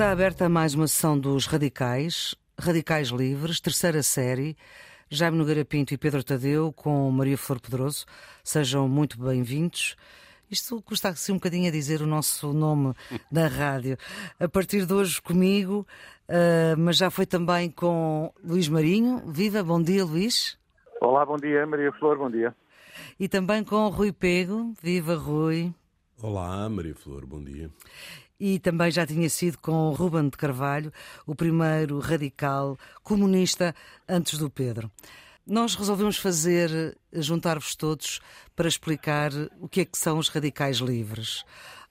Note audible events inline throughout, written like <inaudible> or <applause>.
Está aberta mais uma sessão dos Radicais, Radicais Livres, terceira série. Jaime Nogueira Pinto e Pedro Tadeu com Maria Flor Pedroso. Sejam muito bem-vindos. Isto custa assim um bocadinho a dizer o nosso nome <laughs> da rádio. A partir de hoje comigo, uh, mas já foi também com Luís Marinho. Viva, bom dia, Luís. Olá, bom dia, Maria Flor, bom dia. E também com Rui Pego. Viva, Rui. Olá, Maria Flor, bom dia e também já tinha sido com Ruben de Carvalho, o primeiro radical comunista antes do Pedro. Nós resolvemos fazer, juntar-vos todos para explicar o que é que são os radicais livres.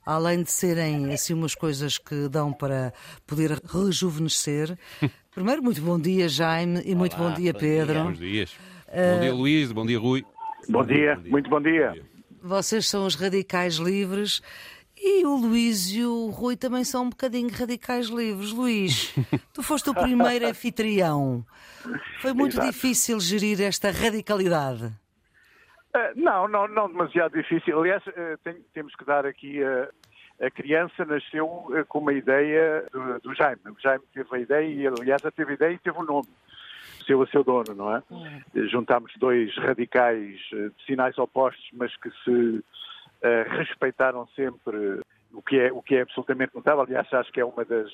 Além de serem assim umas coisas que dão para poder rejuvenescer. <laughs> Primeiro, muito bom dia, Jaime, e muito bom dia, Pedro. Bom dias. Uh... Bom dia, Luís. Bom dia, Rui. Bom dia, bom dia. muito bom dia. Vocês são os radicais livres e o Luís e o Rui também são um bocadinho radicais livres. Luís, <laughs> tu foste o primeiro anfitrião. Foi muito Exato. difícil gerir esta radicalidade. Uh, não, não, não demasiado difícil. Aliás, uh, tem, temos que dar aqui a. A criança nasceu uh, com uma ideia do, do, Jaime. O Jaime teve a ideia e, aliás, já teve a ideia e teve o um nome. Seu a seu dono, não é? Juntámos dois radicais de sinais opostos, mas que se uh, respeitaram sempre o que, é, o que é absolutamente notável. Aliás, acho que é uma das,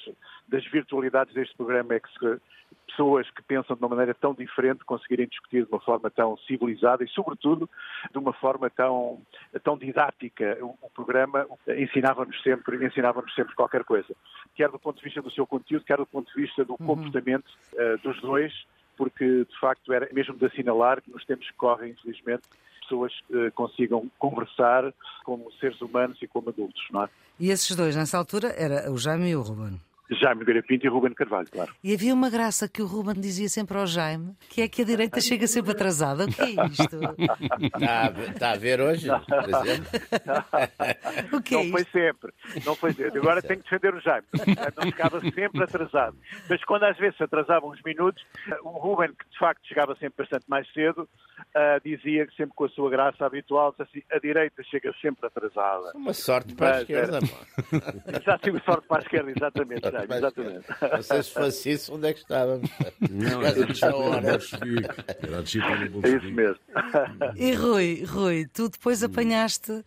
das virtualidades deste programa é que se, pessoas que pensam de uma maneira tão diferente conseguirem discutir de uma forma tão civilizada e, sobretudo, de uma forma tão, tão didática. O, o programa ensinava-nos sempre, ensinava-nos sempre qualquer coisa, quer do ponto de vista do seu conteúdo, quer do ponto de vista do uhum. comportamento uh, dos dois, porque, de facto, era mesmo de assinalar que nos tempos que correm, infelizmente, pessoas uh, consigam conversar como seres humanos e como adultos, não é? E esses dois, nessa altura, era o Jaime e o Ruben? Jaime Nogueira Pinto e Ruben Carvalho, claro. E havia uma graça que o Ruben dizia sempre ao Jaime, que é que a direita chega sempre atrasada. O que é isto? Está, está a ver hoje, por exemplo? O que é não isto? foi sempre, não foi sempre. Agora tenho que defender o Jaime. Não ficava sempre atrasado. Mas quando às vezes se atrasavam uns minutos, o Ruben, que de facto chegava sempre bastante mais cedo, uh, dizia que sempre com a sua graça habitual, assim, a direita chega sempre atrasada. Uma sorte para Mas, a esquerda. Era... <laughs> Já tive sorte para a esquerda, exatamente. Exatamente. Não sei se fosse isso, onde é que estávamos? Não, era a disciplina bolchevique. Era a disciplina É isso mesmo. E Rui, Rui, tu depois apanhaste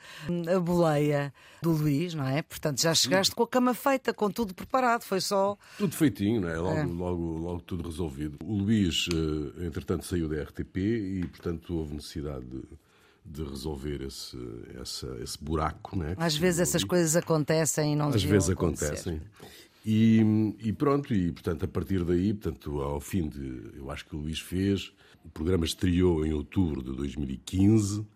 a boleia do Luís, não é? Portanto, já chegaste com a cama feita, com tudo preparado, foi só... Tudo feitinho, não é? Logo, é. logo, logo tudo resolvido. O Luís, eh, entretanto, saiu da RTP e, portanto, houve necessidade de de resolver esse, essa, esse buraco. Né, Às vezes essas coisas acontecem e não Às vezes acontecem. E, e, pronto, e portanto, a partir daí, portanto, ao fim de. Eu acho que o Luís fez. O programa estreou em outubro de 2015,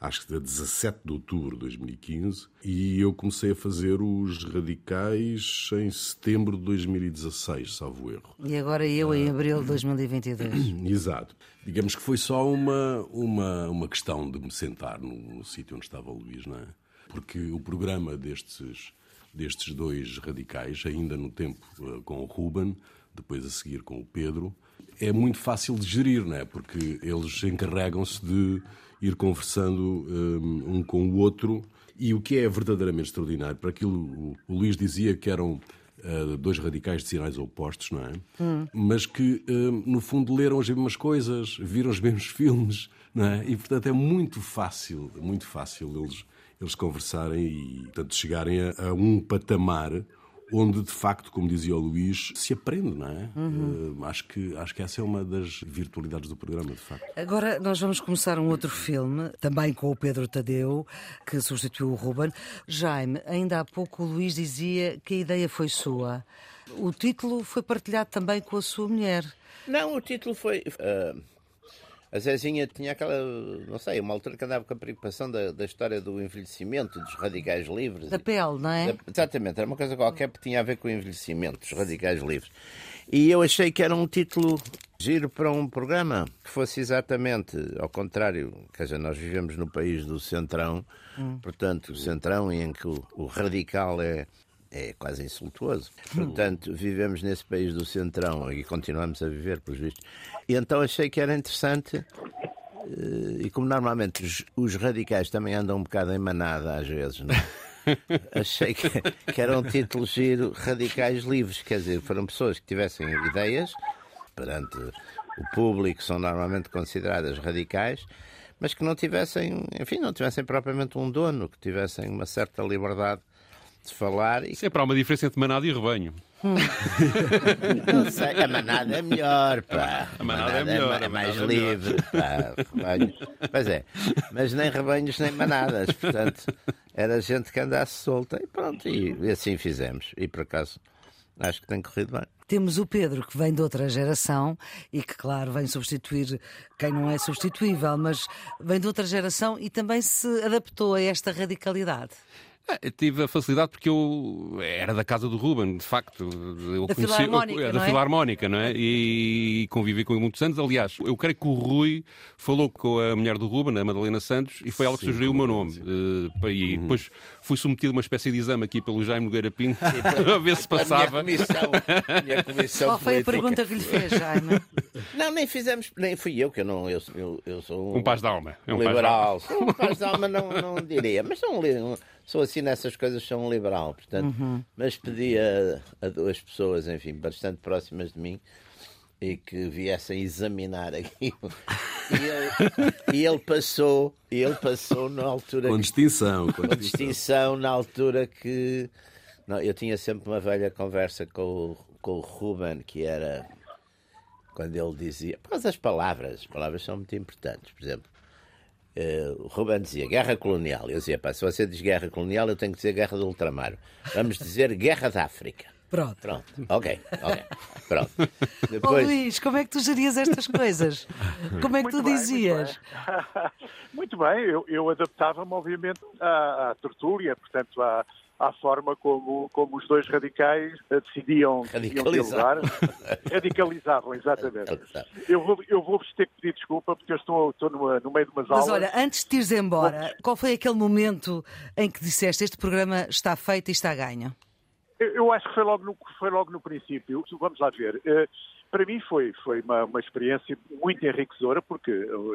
acho que de 17 de outubro de 2015, e eu comecei a fazer os radicais em setembro de 2016, salvo erro. E agora eu em abril de 2022. <clears throat> Exato. Digamos que foi só uma, uma, uma questão de me sentar no, no sítio onde estava o Luís, não é? Porque o programa destes destes dois radicais, ainda no tempo uh, com o Ruben, depois a seguir com o Pedro, é muito fácil de gerir, não é? Porque eles encarregam-se de ir conversando um, um, com o outro e o que é verdadeiramente extraordinário, para aquilo o, o Luís dizia que eram uh, dois radicais de sinais opostos, não é? Hum. Mas que, uh, no fundo, leram as mesmas coisas, viram os mesmos <laughs> filmes, não é? E, portanto, é muito fácil, muito fácil eles eles conversarem e, portanto, chegarem a, a um patamar onde de facto, como dizia o Luís, se aprende, não é? Uhum. Uh, acho, que, acho que essa é uma das virtualidades do programa, de facto. Agora nós vamos começar um outro filme, também com o Pedro Tadeu, que substituiu o Ruben. Jaime, ainda há pouco o Luís dizia que a ideia foi sua. O título foi partilhado também com a sua mulher. Não, o título foi. Uh a Zezinha tinha aquela, não sei, uma altura que andava com a preocupação da, da história do envelhecimento, dos radicais livres. Da pele, não é? Da, exatamente, era uma coisa qualquer que tinha a ver com o envelhecimento, dos radicais livres. E eu achei que era um título giro para um programa que fosse exatamente ao contrário. Quer dizer, nós vivemos no país do centrão, hum. portanto, o centrão em que o, o radical é é quase insultuoso. Portanto, vivemos nesse país do centrão e continuamos a viver, pelos vistos. E então achei que era interessante, eh, e como normalmente os, os radicais também andam um bocado em manada às vezes, não é? <laughs> achei que, que era um título giro radicais livres, quer dizer, foram pessoas que tivessem ideias perante o público, são normalmente consideradas radicais, mas que não tivessem, enfim, não tivessem propriamente um dono, que tivessem uma certa liberdade de falar. E... Sempre há uma diferença entre manada e rebanho. <laughs> Não sei, a manada é melhor, pá. A manada, a manada é melhor. É, mais é livre, pá. Rebanhos. Pois é, mas nem rebanhos nem manadas, portanto, era gente que andasse solta e pronto, e assim fizemos. E por acaso, acho que tem corrido bem. Temos o Pedro, que vem de outra geração e que, claro, vem substituir quem não é substituível, mas vem de outra geração e também se adaptou a esta radicalidade. É, tive a facilidade porque eu era da casa do Ruben, de facto. Eu da conheci, Filarmónica, eu, da não é? Filarmónica, não é? E, e convivi com ele muitos anos. Aliás, eu creio que o Rui falou com a mulher do Ruben, a Madalena Santos, e foi ela que sim, sugeriu o meu nome. Uh, e uhum. depois fui submetido a uma espécie de exame aqui pelo Jaime Nogueira Pinto para <laughs> ver se passava. A minha comissão, minha comissão Qual foi a pergunta que lhe fez, Jaime? Não, nem fizemos, nem fui eu, que eu não, eu, eu, eu sou um, um paz de alma. É um liberal. Paz um paz de alma não, não diria, mas sou um, sou assim nessas coisas, sou um liberal, portanto, uhum. mas pedi a, a, duas pessoas, enfim, bastante próximas de mim e que viessem examinar aquilo. <laughs> E ele, e ele passou, ele passou na altura. Com distinção. Com, com distinção, na altura que. Não, eu tinha sempre uma velha conversa com o, com o Ruben, que era quando ele dizia. Por causa das palavras, as palavras são muito importantes. Por exemplo, Uh, o Ruben dizia guerra colonial. Eu dizia, pá, se você diz guerra colonial, eu tenho que dizer guerra do ultramar. Vamos dizer guerra da África. Pronto. Pronto. Ok, ok. Pronto. <laughs> Depois... Oh, Luís, como é que tu gerias estas coisas? Como é que muito tu bem, dizias? Muito bem, <laughs> muito bem. eu, eu adaptava-me, obviamente, à, à tertúlia, portanto, à, à forma como, como os dois radicais decidiam, decidiam dialogar. Radicalizavam, exatamente. Eu vou, eu vou ter que pedir desculpa porque eu estou, estou no, no meio de umas Mas aulas. Mas olha, antes de ires embora, qual foi aquele momento em que disseste este programa está feito e está ganho? Eu, eu acho que foi logo, no, foi logo no princípio. Vamos lá ver. Uh, para mim foi, foi uma, uma experiência muito enriquecedora, porque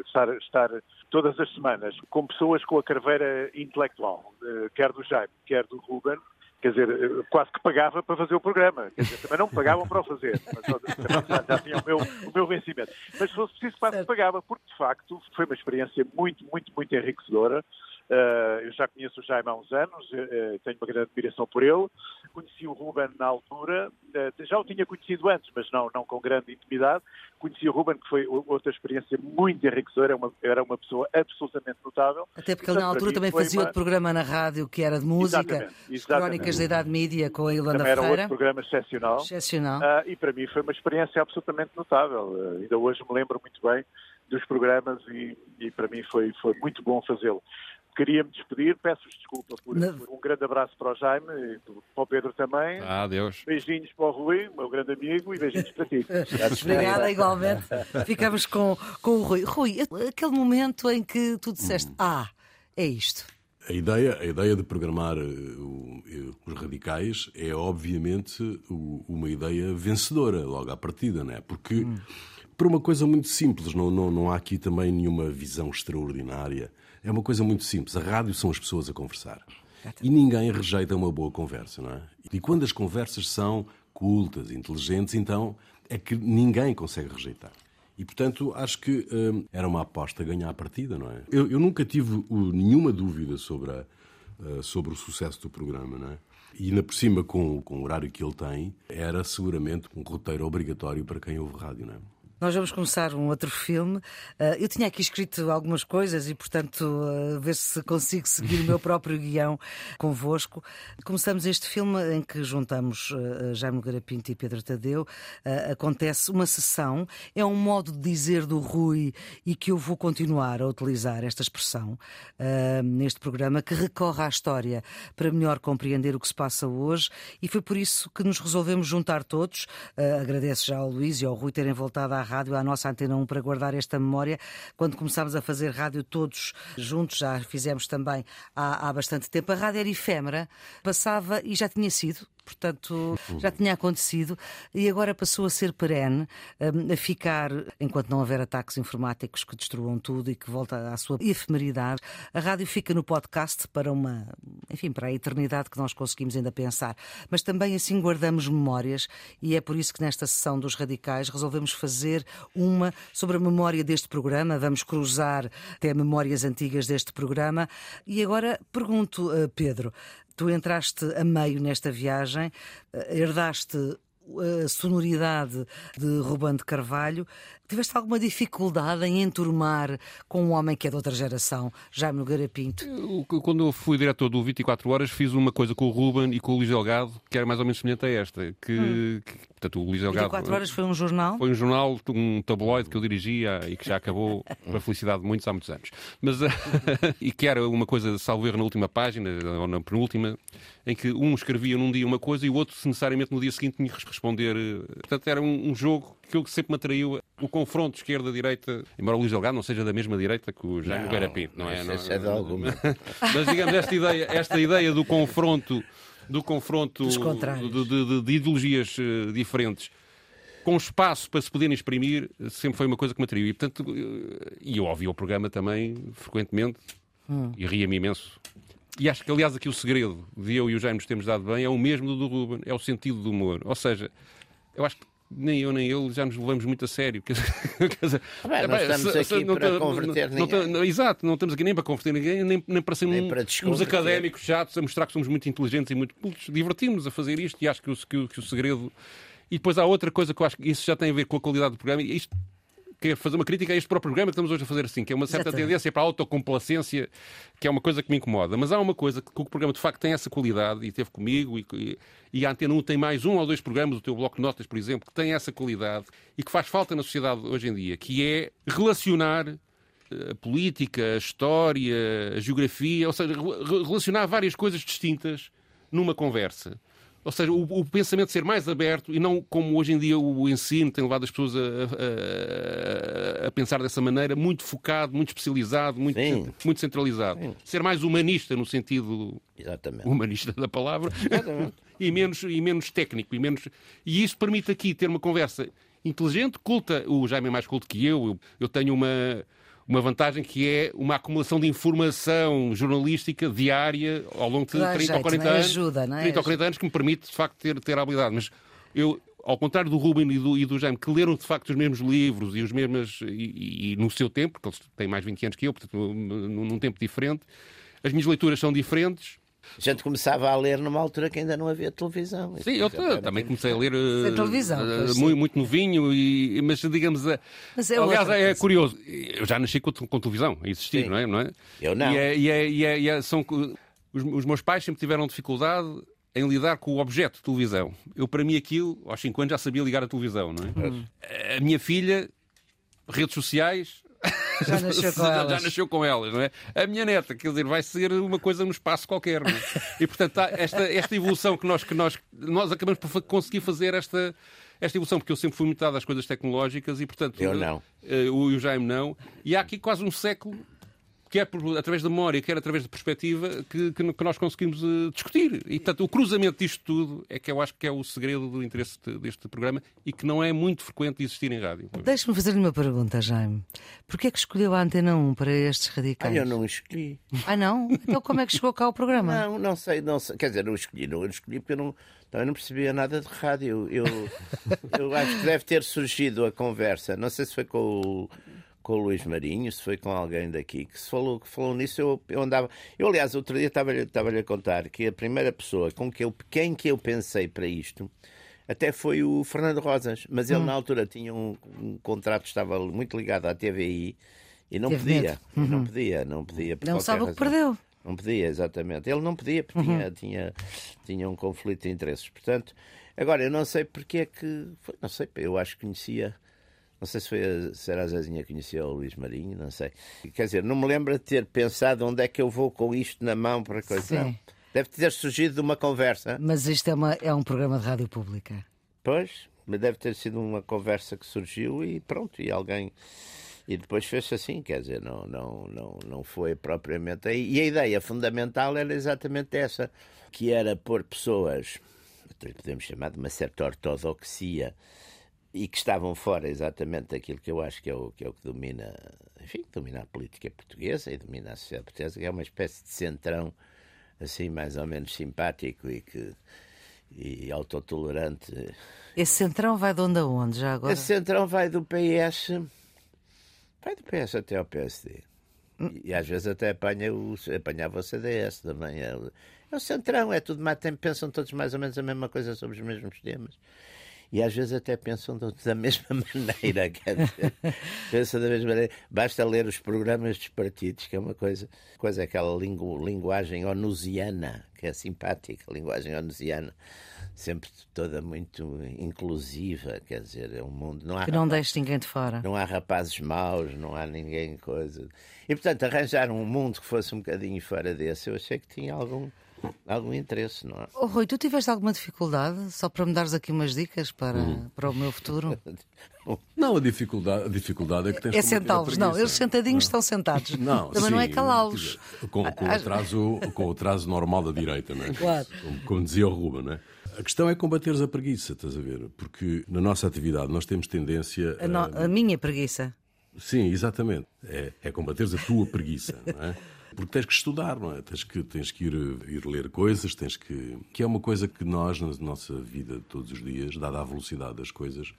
estar, estar todas as semanas com pessoas com a carveira intelectual, eh, quer do Jaime, quer do Ruben, quer dizer, eh, quase que pagava para fazer o programa. Quer dizer, também não me pagavam para o fazer, mas já, já tinha o meu, o meu vencimento. Mas se fosse preciso, quase que pagava, porque de facto foi uma experiência muito, muito, muito enriquecedora. Uh, eu já conheço o Jaime há uns anos, uh, tenho uma grande admiração por ele. Conheci o Ruben na altura, uh, já o tinha conhecido antes, mas não, não com grande intimidade. Conheci o Ruben, que foi outra experiência muito enriquecedora, era uma, era uma pessoa absolutamente notável. Até porque ele na altura também fazia uma... outro programa na rádio que era de música, exatamente, exatamente. Crónicas da Idade Mídia com a Ilana também Ferreira. Era outro programa excepcional. excepcional. e para mim foi uma experiência absolutamente notável. ainda hoje me lembro muito bem dos programas e, e para mim foi, foi muito bom fazê-lo queria me despedir, peço-vos desculpa por, por, um grande abraço para o Jaime e para o Pedro também. Ah, Deus. Beijinhos para o Rui, meu grande amigo, e beijinhos para ti. <laughs> Obrigada, igualmente. Ficamos com, com o Rui. Rui, aquele momento em que tu disseste, hum. ah, é isto. A ideia, a ideia de programar uh, os radicais é, obviamente, uh, uma ideia vencedora logo à partida, não é? Porque, hum. Por uma coisa muito simples, não, não, não há aqui também nenhuma visão extraordinária é uma coisa muito simples. A rádio são as pessoas a conversar. E ninguém rejeita uma boa conversa, não é? E quando as conversas são cultas, inteligentes, então é que ninguém consegue rejeitar. E, portanto, acho que hum, era uma aposta a ganhar a partida, não é? Eu, eu nunca tive uh, nenhuma dúvida sobre, a, uh, sobre o sucesso do programa, não é? E ainda por cima, com, com o horário que ele tem, era seguramente um roteiro obrigatório para quem ouve rádio, não é? Nós vamos começar um outro filme. Uh, eu tinha aqui escrito algumas coisas e, portanto, uh, ver se consigo seguir o meu <laughs> próprio guião convosco. Começamos este filme em que juntamos uh, Jaime Garapinto e Pedro Tadeu. acontece uma sessão, é um modo de dizer do Rui e que eu vou continuar a utilizar esta expressão neste programa, que recorre à história para melhor compreender o que se passa hoje e foi por isso que nos resolvemos juntar todos. agradeço já ao Luís e ao Rui terem voltado à rádio, à nossa Antena 1, para guardar esta memória. Quando começámos a fazer rádio todos juntos, já fizemos também há, há bastante tempo. A rádio era efêmera, passava e já tinha sido portanto já tinha acontecido e agora passou a ser perene, hum, a ficar, enquanto não houver ataques informáticos que destruam tudo e que volta à sua efemeridade, a rádio fica no podcast para uma, enfim, para a eternidade que nós conseguimos ainda pensar. Mas também assim guardamos memórias e é por isso que nesta sessão dos radicais resolvemos fazer uma sobre a memória deste programa. Vamos cruzar até memórias antigas deste programa. E agora pergunto, eh, Pedro, tu entraste a meio nesta viagem, eh, herdaste a sonoridade de Ruben de Carvalho. Tiveste alguma dificuldade em enturmar com um homem que é de outra geração, Jaime Nogueira Pinto? Quando eu fui diretor do 24 Horas, fiz uma coisa com o Ruben e com o Luís Delgado, que era mais ou menos semelhante a esta. Que, hum. que portanto, o Luís Delgado. 24 Horas foi um jornal? Foi um jornal, um tabloide que eu dirigia e que já acabou, <laughs> para a felicidade de muitos, há muitos anos. Mas, <laughs> e que era uma coisa, salvo erro, na última página, ou na penúltima, em que um escrevia num dia uma coisa e o outro, necessariamente, no dia seguinte tinha que responder. Portanto, era um, um jogo que sempre me atraiu o confronto esquerda-direita, embora o Luís Delgado não seja da mesma direita que o Jaime Nogueira Pinto, não é? Não, é de alguma. <laughs> Mas digamos, esta ideia, esta ideia do confronto, do confronto de, de, de, ideologias uh, diferentes com espaço para se poderem exprimir, sempre foi uma coisa que me atraiu. E, portanto, uh, e eu ouvi o programa também frequentemente hum. e ria-me imenso. E acho que, aliás, aqui o segredo de eu e o Jaime nos temos dado bem é o mesmo do do Ruben, é o sentido do humor. Ou seja, eu acho que nem eu nem ele já nos levamos muito a sério. <laughs> Quer dizer, bem, nós estamos se, aqui se, para não, converter não, ninguém. Não, exato, não estamos aqui nem para converter ninguém, nem, nem para ser nem para uns académicos chatos a mostrar que somos muito inteligentes e muito cultos. Divertimos-nos a fazer isto e acho que o, que, que o segredo. E depois há outra coisa que eu acho que isso já tem a ver com a qualidade do programa. Isto quer fazer uma crítica a este próprio programa que estamos hoje a fazer assim, que é uma certa Exatamente. tendência para a autocomplacência, que é uma coisa que me incomoda. Mas há uma coisa que o programa de facto tem essa qualidade, e teve comigo, e, e a Antena 1 tem mais um ou dois programas, o teu Bloco de Notas, por exemplo, que tem essa qualidade e que faz falta na sociedade hoje em dia, que é relacionar eh, a política, a história, a geografia, ou seja, relacionar várias coisas distintas numa conversa. Ou seja, o, o, pensamento ser mais aberto e não como hoje em dia o ensino tem levado as pessoas a, a, a pensar dessa maneira, muito focado, muito especializado, muito, muito centralizado. Sim. Ser mais humanista no sentido Exatamente. humanista da palavra <laughs> e, menos, e menos técnico. E, menos... e isso permite aqui ter uma conversa inteligente, culta. O Jaime é mais culto que eu. Eu, eu tenho uma uma vantagem que é uma acumulação de informação jornalística diária ao longo de 30 jeito, ou 40 anos. Ajuda, não é? 30 ou 40 anos que me permite, de facto, ter, ter a habilidade. Mas eu, ao contrário do Ruben e do, e do Jaime, que leram de facto os mesmos livros e os mesmos. E, e, no seu tempo, porque eles têm mais 20 anos que eu, portanto, num, num tempo diferente, as minhas leituras são diferentes a gente começava a ler numa altura que ainda não havia televisão. Sim, eu também comecei a ler uh, televisão, uh, muito, muito, novinho, e, mas digamos. Uh, mas é aliás, é curioso. Eu já nasci com, com televisão a existir, não é, não é? Eu não. E, é, e, é, e, é, e é, são, os, os meus pais sempre tiveram dificuldade em lidar com o objeto de televisão. Eu, para mim, aquilo, aos 5 anos, já sabia ligar a televisão, não é? Hum. A minha filha, redes sociais, <laughs> já nasceu com elas. Já nasceu com elas, não é? A minha neta, quer dizer, vai ser uma coisa no espaço qualquer, não é? E, portanto, esta, esta evolução que nós, que nós, nós acabamos por conseguir fazer esta, esta evolução, porque eu sempre fui muito dado às coisas tecnológicas e, portanto, eu não. Uh, o Jaime não. E há aqui quase um século quer por, através da memória, quer através da perspectiva, que, que, que nós conseguimos uh, discutir. E, portanto, o cruzamento disto tudo é que eu acho que é o segredo do interesse de, deste programa e que não é muito frequente de existir em rádio. Deixe-me fazer-lhe uma pergunta, Jaime. Porquê é que escolheu a Antena 1 para estes radicais? Ah, eu não escolhi. Ah, não? Então como é que chegou cá o programa? Não, não sei, não sei. Quer dizer, não escolhi, não escolhi porque eu não, também não percebia nada de rádio. Eu, eu <laughs> acho que deve ter surgido a conversa, não sei se foi com o com o Luís Marinho, se foi com alguém daqui, que se falou, que falou nisso, eu, eu andava. Eu, aliás, outro dia estava-lhe estava a contar que a primeira pessoa com que eu, quem que eu pensei para isto até foi o Fernando Rosas, mas ele hum. na altura tinha um, um contrato, estava muito ligado à TVI e não Teve podia, uhum. não podia, não podia. Não sabe o que perdeu. Não podia, exatamente. Ele não podia porque uhum. tinha, tinha, tinha um conflito de interesses. Portanto, agora eu não sei porque é que. Não sei, eu acho que conhecia não sei se, foi a, se era a Zezinha que conhecia o Luís Marinho, não sei. Quer dizer, não me lembro de ter pensado onde é que eu vou com isto na mão para coisa. Sim. Deve ter surgido de uma conversa. Mas isto é, uma, é um programa de rádio pública. Pois, mas deve ter sido uma conversa que surgiu e pronto, e alguém. E depois fez-se assim, quer dizer, não, não, não, não foi propriamente aí. E a ideia fundamental era exatamente essa, que era pôr pessoas podemos chamar de uma certa ortodoxia, e que estavam fora exatamente daquilo que eu acho que é o que, é o que domina, enfim, domina a política portuguesa e domina a sociedade portuguesa, que é uma espécie de centrão, assim, mais ou menos simpático e que e autotolerante. Esse centrão vai de onde a onde, já agora? Esse centrão vai do PS, vai do PS até ao PSD. E, e às vezes até apanha o, apanhava o CDS também. É, é o centrão, é tudo pensam todos mais ou menos a mesma coisa sobre os mesmos temas e às vezes até pensam <laughs> da mesma maneira. Quer dizer, <laughs> pensam da mesma maneira. Basta ler os programas dos partidos, que é uma coisa, coisa aquela lingu, linguagem onusiana, que é simpática, a linguagem onusiana, sempre toda muito inclusiva, quer dizer, é um mundo. Não há que não deixe ninguém de fora. Não há rapazes maus, não há ninguém coisa. E portanto, arranjar um mundo que fosse um bocadinho fora desse, eu achei que tinha algum algum interesse, não é? Oh, Rui, tu tiveste alguma dificuldade, só para me dares aqui umas dicas para, hum. para o meu futuro? <laughs> Não, a dificuldade, a dificuldade é que tens É sentá-los, não, eles sentadinhos não. estão sentados. <laughs> Não, Também sim, não é calá-los. Com, com, o atraso, com o atraso normal da direita, não é? Claro. Como, como dizia o Ruba, não é? A questão é combateres a preguiça, estás a ver? Porque na nossa atividade nós temos tendência. A, no, a minha preguiça. Sim, exatamente. É, é combateres a tua preguiça, não é? <laughs> Porque tens que estudar, não é? Tens que, tens que ir, ir ler coisas, tens que. que é uma coisa que nós, na nossa vida de todos os dias, dada a velocidade das coisas,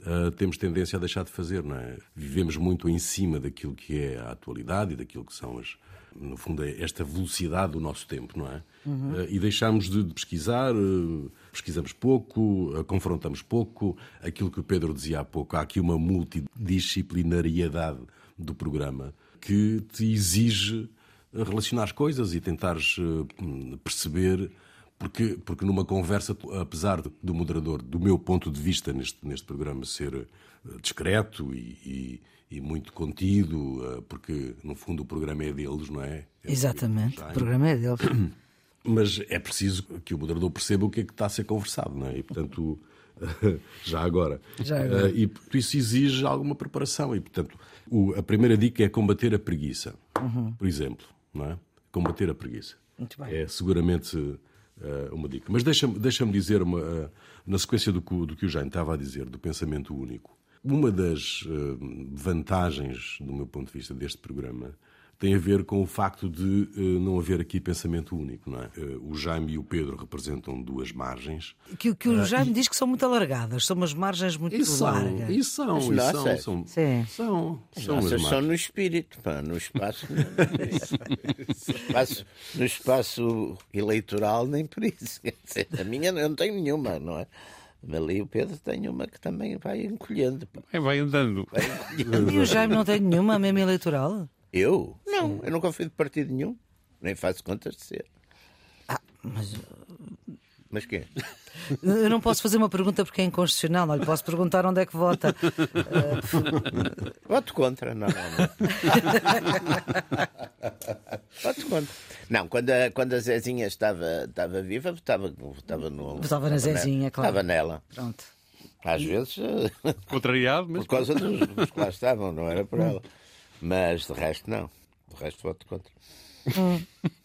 Uh, temos tendência a deixar de fazer, não é? Vivemos muito em cima daquilo que é a atualidade e daquilo que são as, no fundo, é esta velocidade do nosso tempo, não é? Uhum. Uh, e deixamos de pesquisar, uh, pesquisamos pouco, confrontamos pouco. Aquilo que o Pedro dizia há pouco, há aqui uma multidisciplinariedade do programa que te exige relacionar as coisas e tentares eh, perceber porque, porque numa conversa, apesar do moderador, do meu ponto de vista neste, neste programa, ser eh, discreto e, e, e, muito contido, eh, porque no fundo o programa é deles, não é? é Exatamente, o programa é deles. <coughs> Mas é preciso que o moderador perceba o que é que está a ser conversado, não é? E portanto, <laughs> já agora. Já agora. E isso exige alguma preparação. E portanto, a primeira dica é combater a preguiça, uhum. por exemplo não é? Combater a preguiça. Muito bem. É seguramente uh, uma dica. Mas deixa-me deixa dizer, uma, uh, na sequência do que, do que o Jaime estava a dizer, do pensamento único, uma das uh, vantagens, do meu ponto de vista, deste programa tem a ver com o facto de uh, não haver aqui pensamento único. Não é? Uh, o Jaime e o Pedro representam duas margens. Que, que o Jaime uh, diz que são muito alargadas, são umas margens muito e são, largas. E são, e são, são, são, Sim. são, são nossas são no espírito, pá, no espaço, no, espaço, no espaço eleitoral, nem por isso. a minha eu não tenho nenhuma, não é? Ali o Pedro tem uma que também vai encolhendo. É, vai andando. Vai encolhendo. E o Jaime não tem nenhuma, mesmo eleitoral? Eu? Não, eu nunca fui de partido nenhum. Nem faço contas de ser. Ah, mas. Mas quê? <laughs> Eu não posso fazer uma pergunta porque é inconstitucional, não lhe posso perguntar onde é que vota. <laughs> Voto contra, não, não, não. Voto contra. Não, quando a, quando a Zezinha estava, estava viva, votava, votava no. Votava na Zezinha, claro. Estava nela. Pronto. Às vezes. <laughs> Contrariado, mas. Por causa dos, dos que lá estavam, não era por ela. Mas de resto, não. Resto, voto contra. Hum.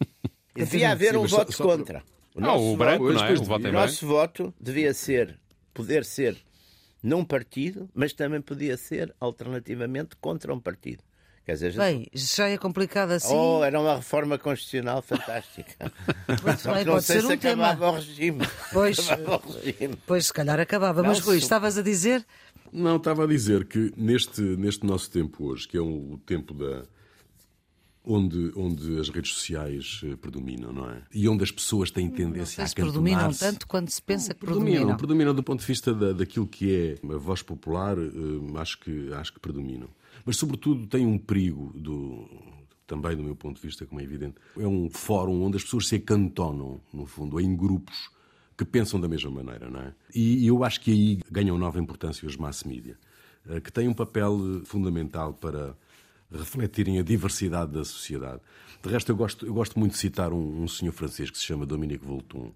<laughs> Devia haver um voto contra. O nosso, o branco, voto, não é? o voto, o nosso voto devia ser, poder ser num partido, mas também podia ser alternativamente contra um partido. Quer dizer, Bem, já é complicado assim. Oh, era uma reforma constitucional fantástica. Muito bem, não sei se um acabava tema. o regime. Pois, acabava o regime. pois, se calhar acabava. Não, Mas, Rui, estavas a dizer? Não, estava a dizer que neste, neste nosso tempo hoje, que é um, o tempo da, onde, onde as redes sociais eh, predominam, não é? E onde as pessoas têm tendência a se predominam tanto quando se pensa que predominam. Predominam, predominam do ponto de vista da, daquilo que é a voz popular, eh, acho, que, acho que predominam. Mas, sobretudo, tem um perigo do, também do meu ponto de vista, como é evidente. É um fórum onde as pessoas se acantonam, no fundo, em grupos que pensam da mesma maneira, não é? E eu acho que aí ganham nova importância os mass media, eh, que têm um papel fundamental para refletirem a diversidade da sociedade. De resto, eu gosto, eu gosto muito de citar um, um senhor francês que se chama Dominique Volton,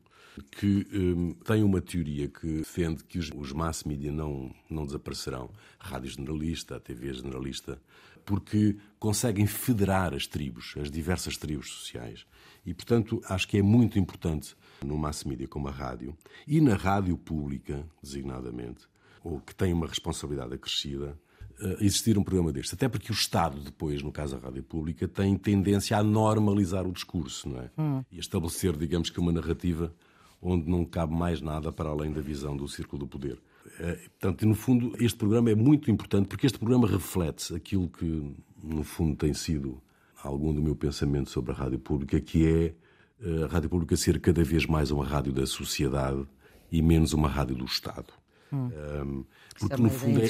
que um, tem uma teoria que defende que os, os mass media não, não desaparecerão. A rádio generalista, a TV generalista, porque conseguem federar as tribos, as diversas tribos sociais. E, portanto, acho que é muito importante no mass media como a rádio e na rádio pública, designadamente, ou que tem uma responsabilidade acrescida, eh, existir um programa deste. Até porque o Estado, depois, no caso da rádio pública, tem tendência a normalizar o discurso, não é? Hum. E a estabelecer, digamos que, uma narrativa onde não cabe mais nada para além da visão do círculo do poder. É, portanto, no fundo, este programa é muito importante porque este programa reflete aquilo que, no fundo, tem sido algum do meu pensamento sobre a rádio pública, que é eh, a rádio pública ser cada vez mais uma rádio da sociedade e menos uma rádio do Estado. Hum. Um, porque, é no fundo. É...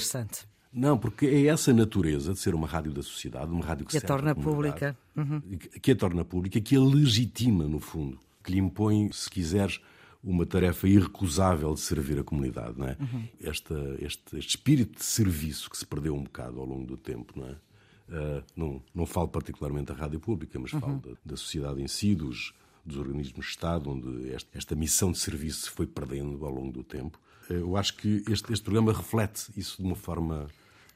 Não, porque é essa natureza de ser uma rádio da sociedade, uma rádio que, que a torna pública. Uhum. Que a torna pública, que a legitima, no fundo, que lhe impõe, se quiseres, uma tarefa irrecusável de servir a comunidade, não é? Uhum. Esta, este, este, espírito de serviço que se perdeu um bocado ao longo do tempo, não é? Uh, não, não falo particularmente da rádio pública, mas uhum. falo da, da, sociedade em si, dos, dos organismos de Estado, onde esta, esta, missão de serviço se foi perdendo ao longo do tempo. Uh, eu acho que este, este programa reflete isso de uma forma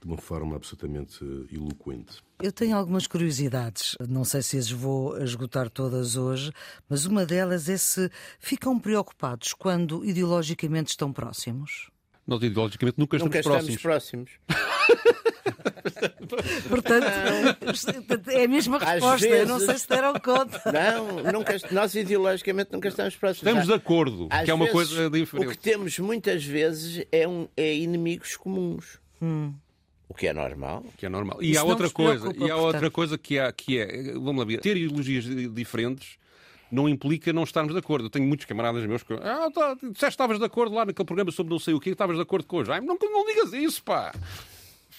de uma forma absolutamente eloquente. Eu tenho algumas curiosidades, não sei se as vou esgotar todas hoje, mas uma delas é se ficam preocupados quando ideologicamente estão próximos. Nós ideologicamente nunca estamos nunca próximos. próximos. <laughs> <laughs> Portanto, é a mesma resposta. Vezes... Eu não sei se deram conta. Não, nunca, nós ideologicamente nunca estamos próximos. Estamos de acordo, Às que é uma coisa diferente. O que temos muitas vezes é, um, é inimigos comuns. Hum. O que é normal. Que é normal. E Isso há outra coisa, e há outra coisa que, há, que é, vamos lá ver, ter ideologias diferentes não implica não estarmos de acordo. Eu tenho muitos camaradas meus que. Ah, tá, disseste que estavas de acordo lá naquele programa sobre não sei o que, estavas de acordo com o Jaime. Não, não digas isso, pá!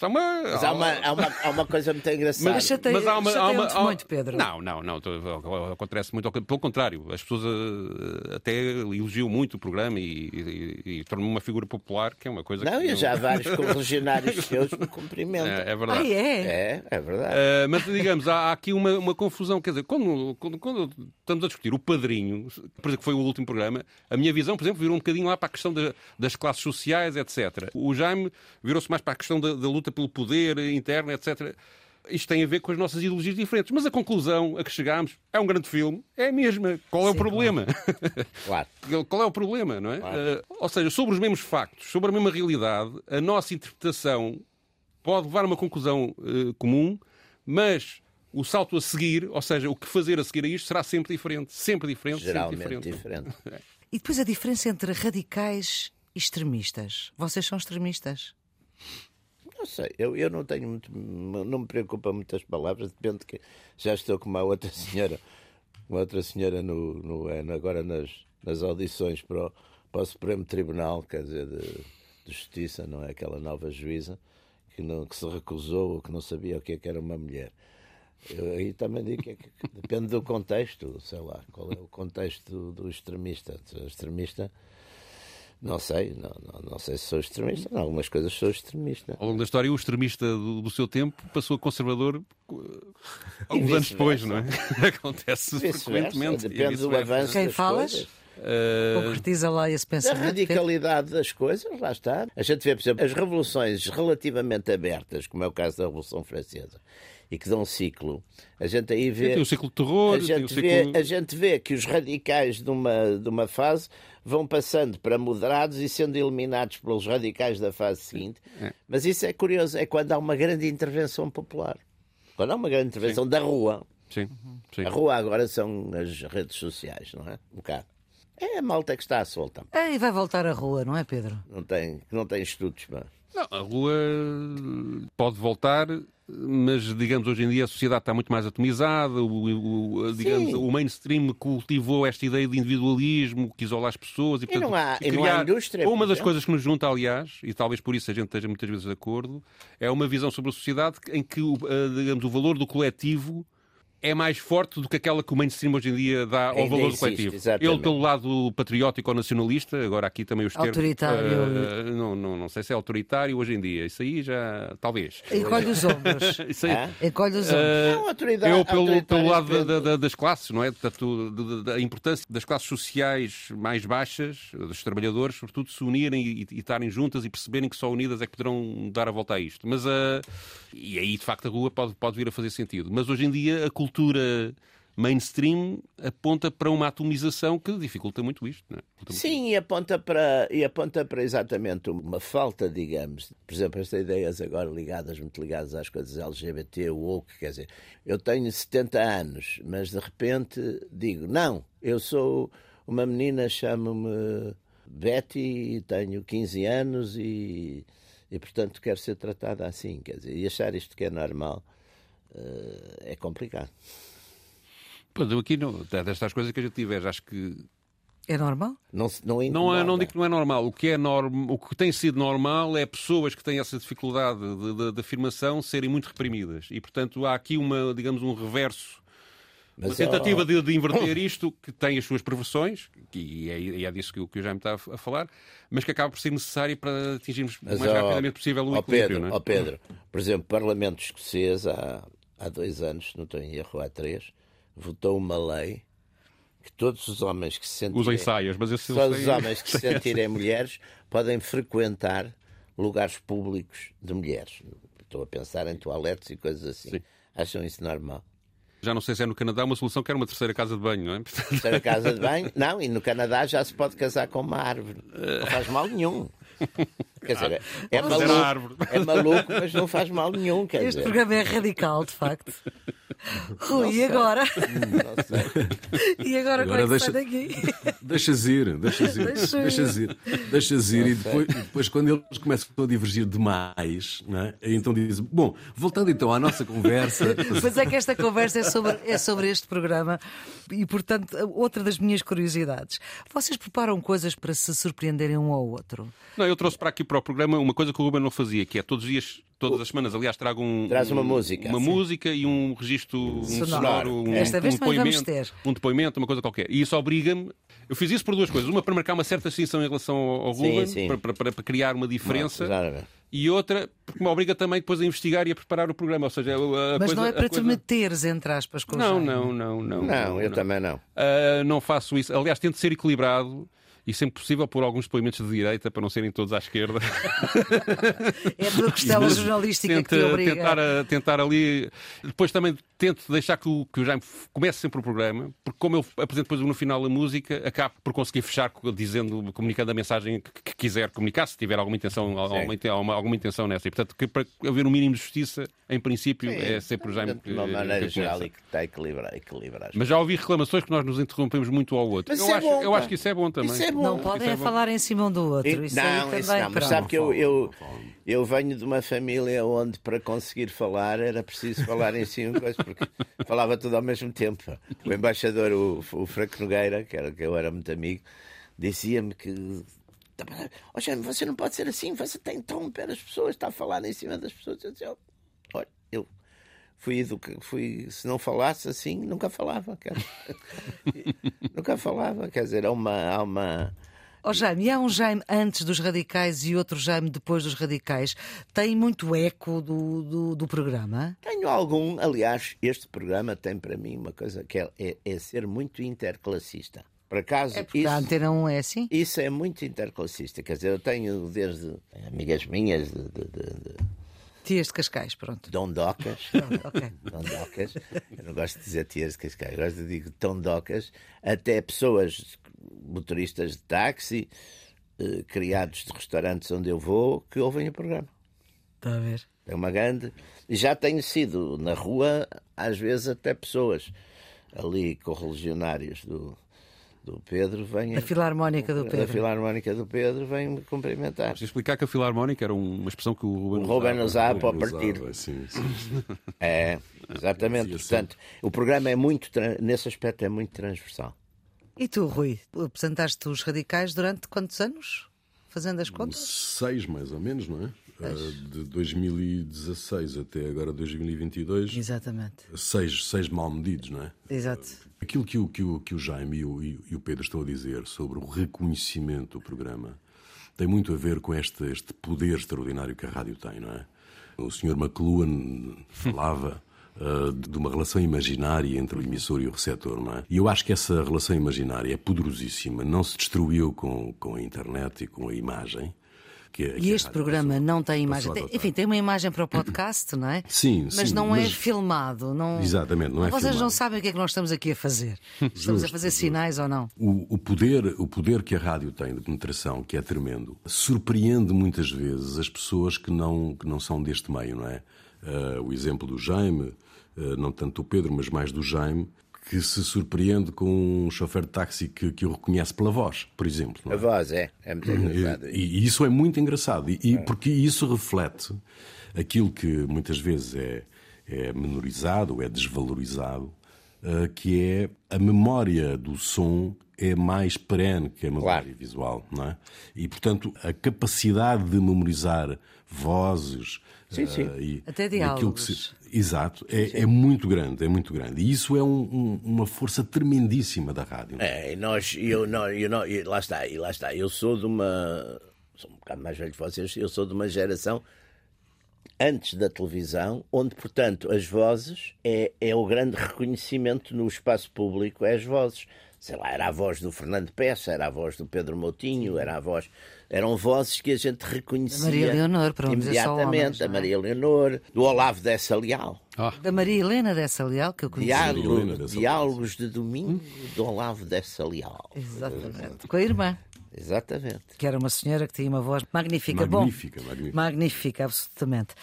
Há uma, mas há uma, há uma, há uma coisa muito engraçada. Mas, chateia, mas há uma, há uma, há... muito, Pedro. Não, não, não. Acontece muito. Pelo contrário, as pessoas uh, até elogiam muito o programa e, e, e tornam uma figura popular, que é uma coisa não, que. Não, já vários correligionários seus me cumprimentam. É, é verdade. Ah, é? É, é verdade. Uh, mas, digamos, há, há, aqui uma, uma confusão. Quer dizer, quando, quando, quando, estamos a discutir o padrinho, por exemplo, que foi o último programa, a minha visão, por exemplo, virou um bocadinho lá para a questão de, das classes sociais, etc. O Jaime virou-se mais para a questão da, da luta pelo poder interna, etc. Isto tem a ver com as nossas ideologias diferentes. Mas a conclusão a que chegámos é um grande filme, é a mesma. Qual é Sim, o problema? <laughs> Claro. Qual é o problema, não é? Claro. Uh, ou seja, sobre os mesmos factos, sobre a mesma realidade, a nossa interpretação pode levar a uma conclusão uh, comum, mas o salto a seguir, ou seja, o que fazer a seguir a isto, será sempre diferente. Sempre diferente. Geralmente sempre diferente. diferente. <laughs> E depois a diferença entre radicais e extremistas. Vocês são extremistas? Não sei, eu, eu não tenho muito. Não me preocupa muitas palavras, depende que já estou com uma outra senhora, uma outra senhora no, no, agora nas, nas audições para o, para o Supremo Tribunal, quer dizer, de, de Justiça, não é? Aquela nova juíza que, não, que se recusou ou que não sabia o que, é que era uma mulher. Eu aí também digo que, é que, depende do contexto, sei lá, qual é o contexto do, do extremista. O extremista não sei, não, não, não, sei se sou extremista. Em algumas coisas sou extremista. Ao longo da história, o extremista do, do seu tempo passou a conservador alguns anos depois, não é? <laughs> Acontece frequentemente. Depende do avanço Quem das falas? Coisas. Uh... Concretiza lá esse pensamento. A radicalidade das coisas, lá está. A gente vê, por exemplo, as revoluções relativamente abertas, como é o caso da Revolução Francesa, e que dão um ciclo. A gente aí vê. Tem o ciclo de terror, a gente, vê, a gente vê que os radicais de uma, de uma fase vão passando para moderados e sendo eliminados pelos radicais da fase seguinte. É. Mas isso é curioso, é quando há uma grande intervenção popular. Quando há uma grande intervenção Sim. da rua. Sim. Sim. A rua agora são as redes sociais, não é? Um bocado. É a malta que está à solta. É, e vai voltar à rua, não é, Pedro? Não tem, não tem estudos, mas... Não, a rua pode voltar mas digamos hoje em dia a sociedade está muito mais atomizada, o, o digamos, o mainstream cultivou esta ideia de individualismo, que isola as pessoas e, portanto, e não há, criar... não há indústria. Uma das coisas que nos junta, aliás, e talvez por isso a gente esteja muitas vezes de acordo, é uma visão sobre a sociedade em que digamos, o valor do coletivo é mais forte do que aquela que o mainstream hoje em dia dá ao Ainda valor existe, do coletivo. exatamente. Ele pelo lado patriótico ou nacionalista, agora aqui também os termos... Autoritário. eh, não, não, não sei se é autoritário hoje em dia. Isso aí já... talvez. Encolhe os ombros. <laughs> Isso aí... Encolhe os ombros. Eh, Não, autoridade- eu, pelo, pelo lado da- da- das classes, não é? Portanto, da- da- da importância das classes sociais mais baixas, dos trabalhadores, sobretudo, se unirem e, e estarem juntas e perceberem que só unidas é que poderão dar a volta a isto. Mas a. E aí, de facto, a rua pode, pode vir a fazer sentido. Mas hoje em dia, a cultura mainstream aponta para uma atomização que dificulta muito isto. Não é? Muito. Sim, e aponta, para, e aponta para exatamente uma falta, digamos. Por exemplo, estas ideias agora ligadas, muito ligadas às coisas LGBT, o woke, quer dizer, eu tenho 70 anos, mas de repente digo, não, eu sou uma menina, chamo-me Betty, e tenho 15 anos e, e, portanto, quero ser tratada assim, quer dizer, e achar isto que é normal é complicado. Pois, eu aqui, não, destas coisas que a gente tiver, acho que É normal? Não, não, Não, é, não digo que não é normal. O que, é norm... o que tem sido normal é pessoas que têm essa dificuldade de, de- de afirmação serem muito reprimidas. E, portanto, há aqui uma, digamos, um reverso. Uma Mas, tentativa ó, de, de inverter <coughs> isto, que tem as suas perversões, que- e é, e é disso que, o- que o Jaime está a, a falar, mas que acaba por ser necessário para atingirmos o Mas, mais ó, rapidamente possível o ó equilíbrio. Pedro, não é? ó Pedro, por exemplo, Parlamento Escocês, há, há dois anos, se não estou em erro, há três, votou uma lei que todos os homens que se sentirem, Usem saias, mas esse todos os homens que se <laughs> sentirem mulheres podem frequentar lugares públicos de mulheres. Estou a pensar em toaletes e coisas assim. Sim. Acham isso normal? Já não sei se é no Canadá uma solução que era uma terceira casa de banho, não é? Portanto, Ser a casa de banho? Não, e no Canadá já se pode casar com uma árvore. Não faz mal nenhum. Quer dizer, é Fazer maluco, é maluco, mas não faz mal nenhum. Quer Este dizer. programa é radical, de facto. Rui, e agora? Sei. <laughs> E agora, Agora como é que deixa- sai daqui? <laughs> Deixas ir, deixas ir, Deixa ir. deixas ir, deixas ir e depois, e depois quando eles começam a divergir demais, é? Aí então dizem, bom, voltando então à nossa conversa, <laughs> Mas é que esta conversa é sobre, é sobre este programa e, portanto, outra das minhas curiosidades. Vocês preparam coisas para se surpreenderem um ao outro? Não, eu trouxe para aqui para o programa uma coisa que o Ruben não fazia, que é todos os dias, todas as semanas, aliás, trago um, Traz uma um- música, uma sim. música e um registro um Sonoro. sonoro, um, Esta vez um depoimento, ter. um depoimento, uma coisa qualquer. E isso obriga-me. Eu fiz isso por duas coisas. Uma para marcar uma certa distinção em relação ao, ao Sim, Ruben, sim. Para, para- para- para criar uma diferença. Exatamente. E outra, porque me obriga também depois a investigar e a preparar o programa. Ou seja, a Mas coisa, não é para te coisa- meteres, entre aspas, com o Não, Jaime. não, não, não. Não, eu também não. Ah, não faço isso. Aliás, tento ser equilibrado e sempre possível por alguns depoimentos de direita para não serem todos à esquerda. É a tua <laughs> costela jornalística que te Tenta- obriga. tentar, a- tentar ali. Depois também tento deixar que o, que o Jaime comece sempre o programa, porque como eu apresento depois no final a música, acabo por conseguir fechar dizendo, comunicando a mensagem que, que quiser comunicar, se tiver alguma intenção, alguma, alguma, alguma intenção nessa. E portanto, que, para haver um mínimo de justiça, em princípio, é sempre o Jaime que. De uma maneira que geral, e que está equilibrado. equilibrado. Mas já ouvi reclamações que nós nos interrompemos muito ao outro. Mas eu é acho, bom, eu acho que isso é bom também. Isso é bom. Não podem é falar em cima um do outro. E- Isso não, aí isso também, não, mas pronto. sabe que eu, eu, eu venho de uma família onde para conseguir falar era preciso falar em cima, coisa, porque falava tudo ao mesmo tempo. O embaixador, o, o Franco Nogueira, que, era, que eu era muito amigo, dizia-me que. Jaime, você não pode ser assim, você tem que interromper as pessoas, está a falar em cima das pessoas. Eu dizia, olha, eu fui, educa... fui se não falasse assim, nunca falava. Quer... <laughs> nunca falava, quer dizer, há uma. Há uma Ó Jaime, e há um Jaime antes dos radicais e outro Jaime depois dos radicais. Tem muito eco do, do, do programa? Tenho algum, aliás, este programa tem para mim uma coisa que é, é- é ser muito interclassista. Por acaso, É isso, a Antena 1 é assim? isso é muito interclassista. Quer dizer, eu tenho desde amigas minhas de, de, de, de Tias de Cascais, pronto. dondocas, ok. <laughs> dondocas, eu não gosto de dizer tias de Cascais, eu gosto de dizer tondocas, até pessoas, motoristas de táxi, eh, criados de restaurantes onde eu vou, que ouvem o programa. Está a ver? É uma grande. E já tenho sido na rua, às vezes até pessoas ali correligionários do, do Pedro vêm. Da Filarmónica do Da Pedro. Filarmónica do Pedro vêm-me cumprimentar. Deixa eu explicar que a filarmónica era um- uma expressão que o Ruben O Ruben usava para o Usava, partido. sim, sim, sim. <laughs> É, exatamente. Portanto, o programa é muito, nesse aspecto, é muito transversal. E tu, Rui, apresentaste os radicais durante quantos anos? Fazendo as contas? Seis, mais ou menos, não é? De 2016 até agora 2022. Exatamente. Seis, seis mal medidos, não é? Exato. Aquilo que o, que o, que o Jaime e o, e o Pedro estão a dizer sobre o reconhecimento do programa tem muito a ver com este, este poder extraordinário que a rádio tem, não é? O Sr. McLuhan falava <laughs> uh, de uma relação imaginária entre o emissor e o receptor, não é? E eu acho que essa relação imaginária é poderosíssima, não se destruiu com, com a internet e com a imagem. Que, e este programa passou, não tem imagem. Tem, enfim, tem uma imagem para o podcast, não é? <clears throat> Sim, mas sim, não é mas... é filmado. Não... Exatamente, não é Vocês filmado. não sabem o que é que nós estamos aqui a fazer. <laughs> Estamos justo, a fazer sinais ou não? O, o, poder, o poder que a rádio tem de penetração, que é tremendo, surpreende muitas vezes as pessoas que não, que não são deste meio, não é? Uh, o exemplo do Jaime, uh, não tanto do Pedro, mas mais do Jaime, que se surpreende com um chofer de táxi que, que o reconhece pela voz, por exemplo. É? A voz, é. É muito engraçado. E, e, isso é muito engraçado. E, e, porque isso reflete aquilo que muitas vezes é, é menorizado, é desvalorizado, uh, que é a memória do som é mais perene que a memória claro. visual, não é? E, portanto, a capacidade de memorizar vozes, Sim, sim. Uh, e, Até diálogos. Se... Exato, é, é, muito grande, é muito grande. E isso é um, um, uma força tremendíssima da rádio. É, e nós, eu, não, eu não, e lá está, e lá está. Eu sou de uma. Sou um bocado mais velho que vocês, eu sou de uma geração antes da televisão, onde, portanto, as vozes é, é o grande reconhecimento no espaço público, é as vozes sei lá, era a voz do Fernando Peça, era a voz do Pedro Moutinho, era a voz. Eram vozes que a gente reconhecia. Maria Leonor, para imediatamente. Homens, a Maria Leonor, do Olavo Dessa Leal. Oh. Da Maria Helena Dessa Leal, que eu conheci. Diálogo, diálogos de domingo do Olavo Dessa Leal. Exatamente. Com a irmã. Exatamente. Que era uma senhora que tinha uma voz magnífica. Magnífica, Bom, magnífica. Magnífica, absolutamente.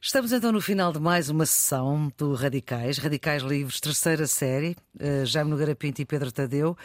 Estamos então no final de mais uma sessão do Radicais, Radicais Livres, terceira série. Uh, Jaime Nogueira Pinto e Pedro Tadeu.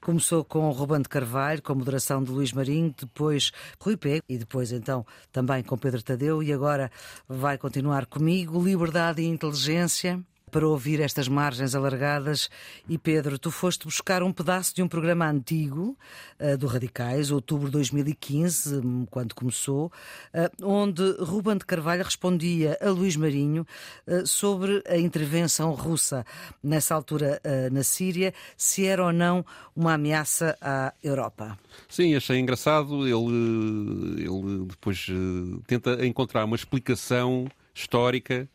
Começou com Ruben de Carvalho, com moderação de Luís Marinho, depois Rui Pego e depois então também com Pedro Tadeu e agora vai continuar comigo. Liberdade e Inteligência para ouvir estas margens alargadas. E Pedro, tu foste buscar um pedaço de um programa antigo uh, do Radicais, outubro de 2015, hum, quando começou, uh, onde Ruben de Carvalho respondia a Luís Marinho uh, sobre a intervenção russa nessa altura na Síria, se era ou não uma ameaça à Europa. Sim, achei engraçado. Ele, ele depois tenta encontrar uma explicação histórica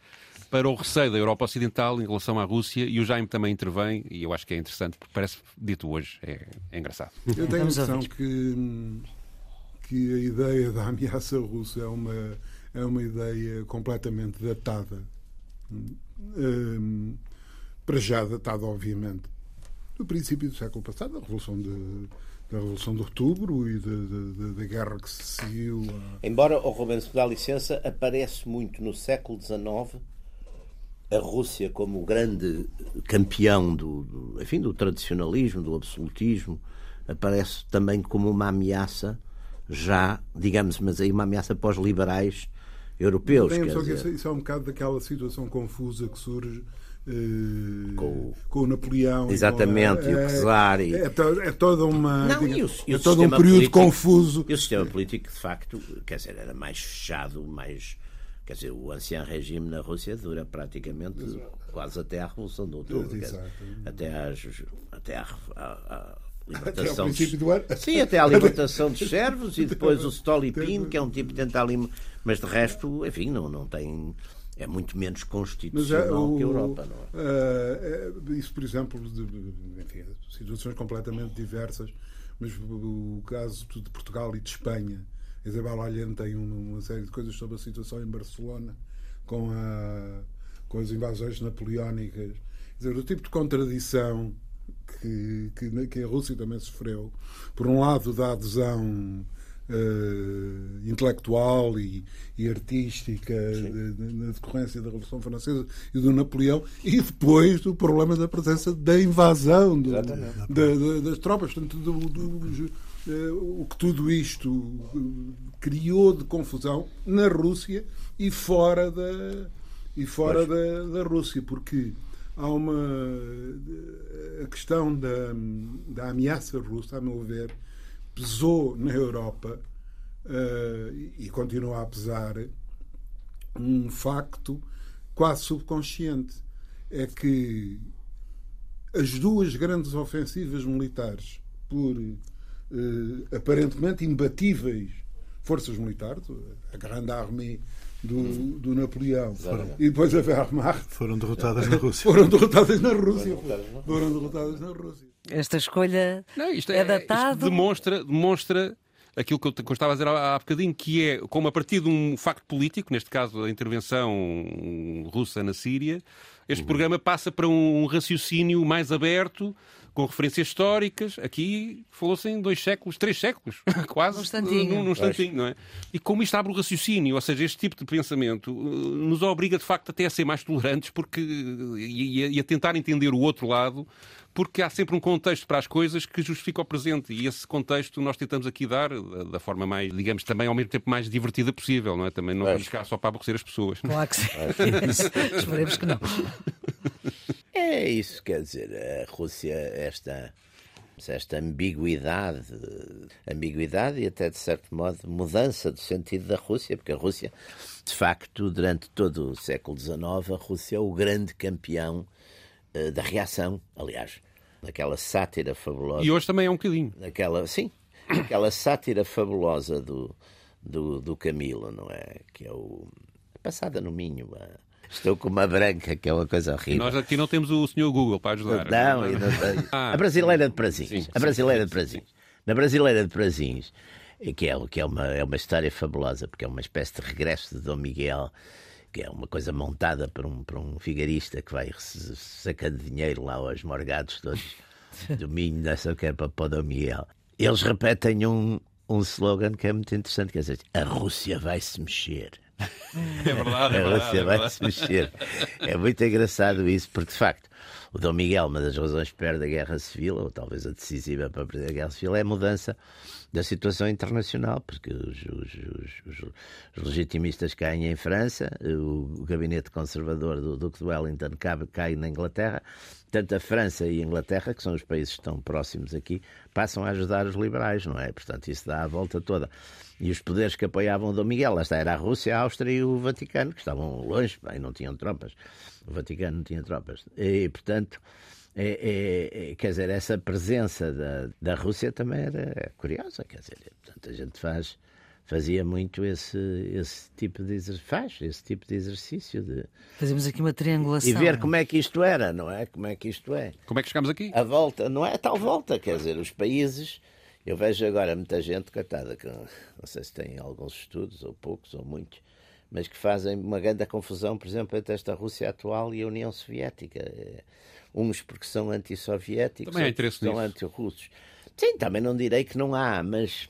para o receio da Europa Ocidental em relação à Rússia e o Jaime também intervém e eu acho que é interessante porque parece dito hoje, é, é engraçado. Eu tenho a noção que, que a ideia da ameaça russa é uma, é uma ideia completamente datada. Um, para já datada, obviamente, do princípio do século passado, da Revolução de, da Revolução de Outubro e da guerra que se seguiu. A... Embora o Rubens me dá licença, aparece muito no século XIX a Rússia como o grande campeão do, do, enfim, do tradicionalismo, do absolutismo, aparece também como uma ameaça já, digamos, mas aí uma ameaça para os liberais europeus. Bem, só dizer... que isso é um bocado daquela situação confusa que surge Uh, com, com, o Napoleão exatamente e, o Czar é, é, é, toda uma não, diga, e o, e é todo um período político, confuso e o sistema político de facto quer dizer era mais fechado mais Quer dizer, o ancião regime na Rússia dura praticamente Exato. quase até à Revolução de Outubro. Dizer, até, às, até à, à, à libertação até do ano. Sim, até à libertação dos <laughs> servos e depois o Stolypin, que é um tipo que tenta ali. Mas de resto, enfim, não, não tem. É muito menos constitucional é, o, que a Europa, não é? Uh, isso, por exemplo, de, enfim, situações completamente diversas, mas o caso de Portugal e de Espanha Isabel Allende tem uma série de coisas sobre a situação em Barcelona, com, a, com as invasões napoleónicas. Quer dizer, o tipo de contradição que, que, que a Rússia também sofreu, por um lado, da adesão Uh, intelectual e, e artística na decorrência da Revolução Francesa e do Napoleão, e depois do problema da presença da invasão do, das tropas, portanto, do, do, o que tudo isto eh, criou de confusão na Rússia e fora da, e fora da, da Rússia, porque há uma. Eh, a questão da, da ameaça russa, a meu ver, pesou na Europa uh, e continua a pesar um facto quase subconsciente. É que as duas grandes ofensivas militares por aparentemente imbatíveis forças militares, a Grande Armée do, do Napoleão e depois a Wehrmacht foram derrotadas na Rússia. Foram derrotadas na Rússia. Foram derrotadas na Rússia. Esta escolha Não, isto é, é datado. Isto demonstra, demonstra aquilo que eu, que eu estava a dizer há, há bocadinho, que é como a partir de um facto político, neste caso a intervenção russa na Síria, este uhum. programa passa para um raciocínio mais aberto, com referências históricas. Aqui falou-se em dois séculos, três séculos, <laughs> quase. Um instantinho. Num, instantinho, não é? E como isto abre o raciocínio, ou seja, este tipo de pensamento uh, nos obriga de facto até a ser mais tolerantes porque, e, e a tentar entender o outro lado, porque há sempre um contexto para as coisas que justifica o presente e esse contexto nós tentamos aqui dar da forma mais, digamos, também ao mesmo tempo mais divertida possível, não é? Também não vamos ficar só para aborrecer as pessoas. Claro que sim. <laughs> Esperemos que não. É isso, quer dizer, a Rússia, esta, esta ambiguidade, ambiguidade e até de certo modo mudança do sentido da Rússia, porque a Rússia, de facto, durante todo o século XIX, a Rússia é o grande campeão uh, da reação, aliás, naquela sátira fabulosa. E hoje também é um bocadinho. Naquela, sim, aquela sátira fabulosa do, do, do Camilo, não é? Que é o. Passada no Minho. A, Estou com uma branca, que é uma coisa horrível. E nós aqui não temos o senhor Google para ajudar. Não, não, não <laughs> ah, a brasileira de Prazinhos. Sim, a brasileira sim, de Prazinhos. Na brasileira de Prazinhos, que, é, que é, uma, é uma história fabulosa, porque é uma espécie de regresso de Dom Miguel, que é uma coisa montada por um, por um vigarista que vai sacando dinheiro lá aos morgados todos <laughs> do Minho, nessa que é para, para Dom Miguel. Eles repetem um, um slogan que é muito interessante, quer dizer, a Rússia vai se mexer. É verdade, é verdade. Você é vai se mexer. É muito engraçado isso, porque de facto o Dom Miguel, uma das razões que perde a guerra civil, ou talvez a decisiva para perder a guerra civil, é a mudança da situação internacional, porque os, os, os, os legitimistas caem em França, o, o gabinete conservador do Duque de Wellington cai, cai na Inglaterra, tanto a França e a Inglaterra, que são os países que estão próximos aqui, passam a ajudar os liberais, não é? Portanto, isso dá a volta toda. E os poderes que apoiavam Dom Miguel, lá está, era a Rússia, a Áustria e o Vaticano, que estavam longe, bem, não tinham tropas. O Vaticano não tinha tropas. E, portanto, é, é, é, quer dizer, essa presença da, da Rússia também era curiosa, quer dizer, portanto, a gente faz, fazia muito esse, esse tipo de exercício, faz esse tipo de exercício de fazemos aqui uma triangulação e ver como é que isto era, não é? Como é que isto é? Como é que chegamos aqui? A volta, não é a tal volta, quer dizer, os países eu vejo agora muita gente, coitada, que não sei se tem alguns estudos, ou poucos, ou muitos, mas que fazem uma grande confusão, por exemplo, entre esta Rússia atual e a União Soviética. É, uns porque são há outros são anti-russos. Sim, também não direi que não há, mas,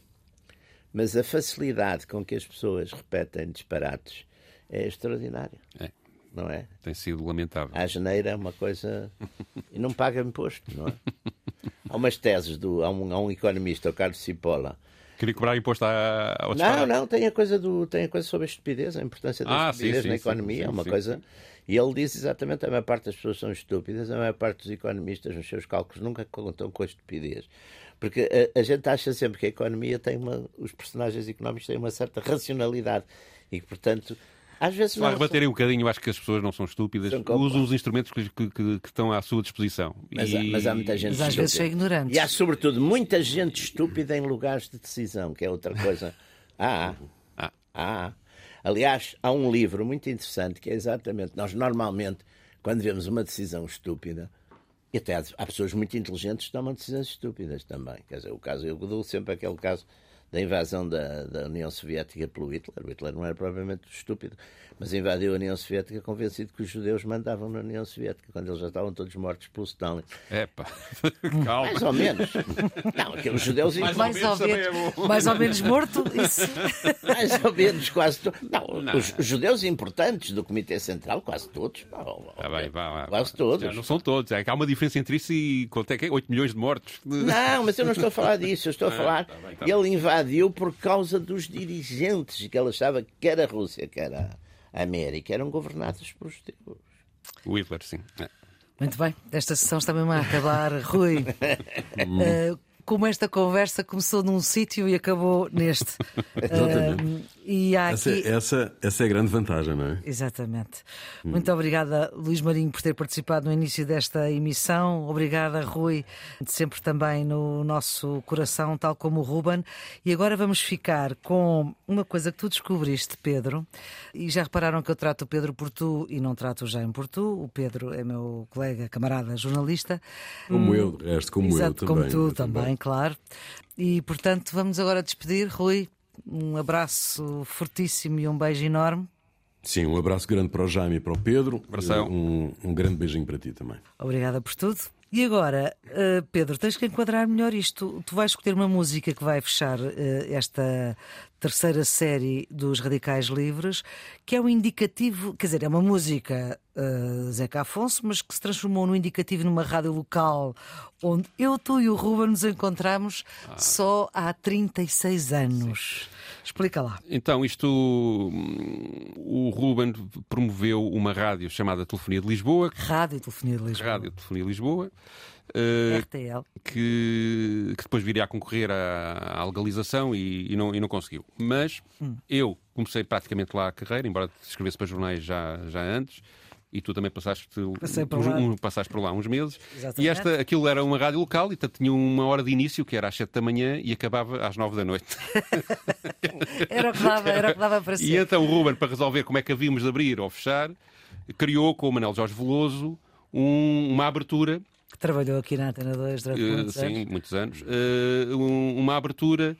mas a facilidade com que as pessoas repetem disparates é extraordinária. É. Não é? Tem sido lamentável. A janeira é uma coisa. <laughs> e não paga imposto, não é? <laughs> Há umas teses do. Há um, há um economista, o Carlos Cipolla. Queria cobrar imposto ao Não, não, tem a coisa do tem a coisa sobre a estupidez, a importância da ah, estupidez sim, na sim, economia, sim, é uma coisa. E ele diz exatamente a maior parte das pessoas são estúpidas, a maior parte dos economistas nos seus cálculos nunca contam com a estupidez. Porque a, a gente acha sempre que a economia tem uma. os personagens económicos têm uma certa racionalidade e que, portanto, às vezes Para rebaterem um bocadinho, acho que as pessoas não são estúpidas, são usam os instrumentos que, que, que, que, estão à sua disposição. Mas, e... mas há muita gente mas às vezes é ignorante. E há, sobretudo, muita gente estúpida em lugares de decisão, que é outra coisa. <laughs> Ah, ah, ah. Aliás, há um livro muito interessante que é exatamente. Nós, normalmente, quando vemos uma decisão estúpida, e até há pessoas muito inteligentes que tomam decisões estúpidas também. Quer dizer, o caso, eu dou sempre aquele caso da invasão da, da União Soviética pelo Hitler. O Hitler não era propriamente estúpido, mas invadiu a União Soviética convencido que os judeus mandavam na União Soviética, quando eles já estavam todos mortos pelo Stalin. Epá, <laughs> calma. Mais ou menos. Não, aqueles judeus... Mais, mais, ou, menos, é mais ou menos morto, isso. <laughs> Mais ou menos, quase todos. Não, não, os judeus importantes do Comitê Central, quase todos. Ah, bem, vá, vá, quase todos. Já não são todos. É que há uma diferença entre isso e quanto é que é? 8 milhões de mortos. Não, mas eu não estou a falar disso. Eu estou a ah, falar... Tá bem, tá ele invadiu por causa dos dirigentes que ela estava, quer a Rússia, quer a América, eram governados por judeus. O Hitler, sim. É. Muito bem, esta sessão está mesmo a acabar. Rui, uh, <laughs> como esta conversa começou num sítio e acabou neste. <laughs> uh, e há essa, aqui... essa, essa é a grande vantagem, não é? Exatamente. Hum. Muito obrigada, Luís Marinho, por ter participado no início desta emissão. Obrigada, Rui, sempre também no nosso coração, tal como o Ruben. E agora vamos ficar com uma coisa que tu descobriste, Pedro. E já repararam que eu trato o Pedro por tu e não trato o Jaime por tu. O Pedro é meu colega, camarada, jornalista. Como hum, eu, de resto, como Exato, eu também. Como tu também, também, claro. E portanto, vamos agora despedir. Rui, um abraço fortíssimo e um beijo enorme. Sim, um abraço grande para o Jaime e para o Pedro. Um, um grande beijinho para ti também. Obrigada por tudo. E agora, uh, Pedro, tens que enquadrar melhor isto. Tu vais escolher uma música que vai fechar uh, esta terceira série dos Radicais Livres, que é um indicativo, quer dizer, é uma música uh, Zeca Afonso, mas que se transformou num indicativo numa rádio local onde eu, tu e o Ruben nos encontramos ah. só há 36 anos. Sim. Explica lá. Então, isto. O Ruben promoveu uma rádio chamada Telefonia de Lisboa. Rádio Telefonia de Lisboa. Rádio Telefonia de Lisboa. Uh, RTL. Que, que, depois viria a concorrer à, à legalização e, e, não, e não conseguiu. Mas hum. eu comecei praticamente lá a carreira, embora escrevesse para jornais já, já antes e tu também passaste por, lá. Um, passaste por lá uns meses. Exatamente. E esta, aquilo era uma rádio local e tinha uma hora de início, que era às 7 da manhã e acabava às 9 da noite. <laughs> era o que dava, era o que dava para ser. E então o Ruben, para resolver como é que havíamos de abrir ou fechar, criou com o Manel Jorge Veloso um, uma abertura. Que trabalhou aqui na Antena 2 durante uh, muitos sim, anos. Sim, muitos anos. Uh, um, uma abertura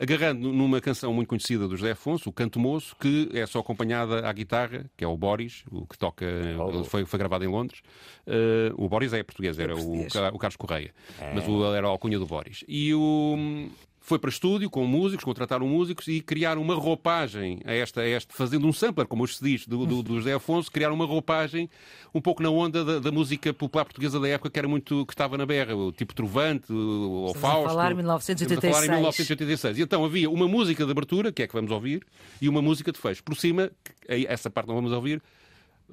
agarrando numa canção muito conhecida do José Afonso, o Canto Moço, que é só acompanhada à guitarra, que é o Boris, o que toca, oh. foi, foi gravado em Londres. Uh, o Boris é português, era é português. O, o, Carlos Correia, é. mas o, era a alcunha do Boris. E o, foi para estúdio com músicos, contrataram músicos e criaram uma roupagem a esta, a este, fazendo um sampler, como hoje se diz, do, do, do José Afonso, criaram uma roupagem um pouco na onda da, da, música popular portuguesa da época, que era muito que estava na berra, o tipo Trovante, o Fausto. A falar em 1986. A falar em 1986. E então havia uma música de abertura, que é que vamos ouvir, e uma música de fecho. Por cima, essa parte não vamos ouvir,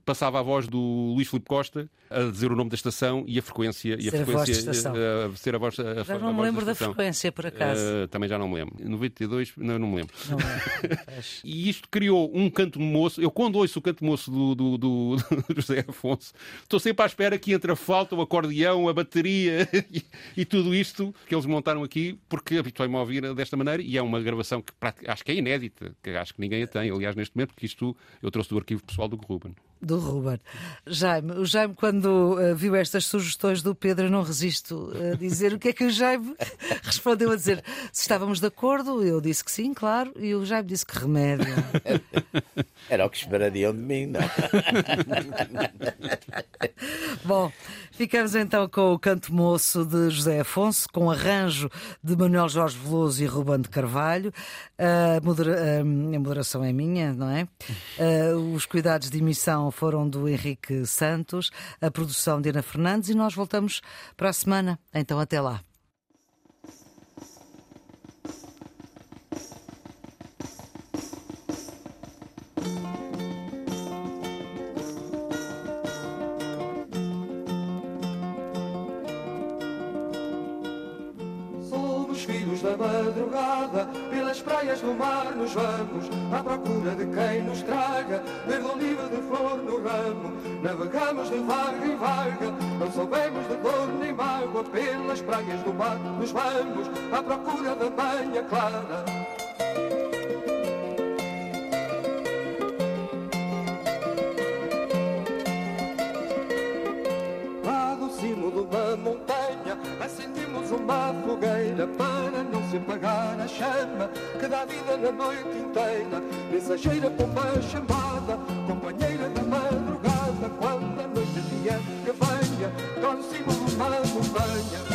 passava a voz do Luís Filipe Costa a dizer o nome da estação e a frequência e ser a frequência a, a, a ser a voz a, Já não me lembro da, da, frequência por acaso. Uh, também já não me lembro. 92, não, não me lembro. Não <laughs> e isto criou um canto moço. Eu quando ouço o canto moço do, do, do, do <laughs> José Afonso, estou sempre à espera que entre a flauta, o acordeão, a bateria <laughs> e, e, tudo isto que eles montaram aqui, porque habituei-me a ouvir desta maneira e é uma gravação que acho que é inédita, que acho que ninguém a tem, aliás, neste momento, porque isto eu trouxe do arquivo pessoal do Ruben do Ruben. Jaime, o Jaime, quando uh, viu estas sugestões do Pedro, eu não resisto a dizer o que é que o Jaime <laughs> respondeu a dizer. Se estávamos de acordo, eu disse que sim, claro, e o Jaime disse que remédio. Era o que esperariam de mim, não? <laughs> Bom, ficamos então com o Canto Moço de José Afonso, com arranjo de Manuel Jorge Veloso e Ruben de Carvalho. A, modera... a moderação é minha, não é? Uh, os cuidados de emissão foram do Henrique Santos, a produção de Ana Fernandes e nós voltamos para a semana. Então, até lá. Da madrugada, pelas praias do mar nos vamos, à procura de quem nos traga, verde oliva de flor no ramo. Navegamos de vaga em vaga, não soubemos de dor nem mágoa, pelas praias do mar nos vamos, à procura da manhã clara. chama que dá vida na noite inteira. Mensageira como chamada, companheira da madrugada, quando a noite dia que venha, torce-me uma montanha.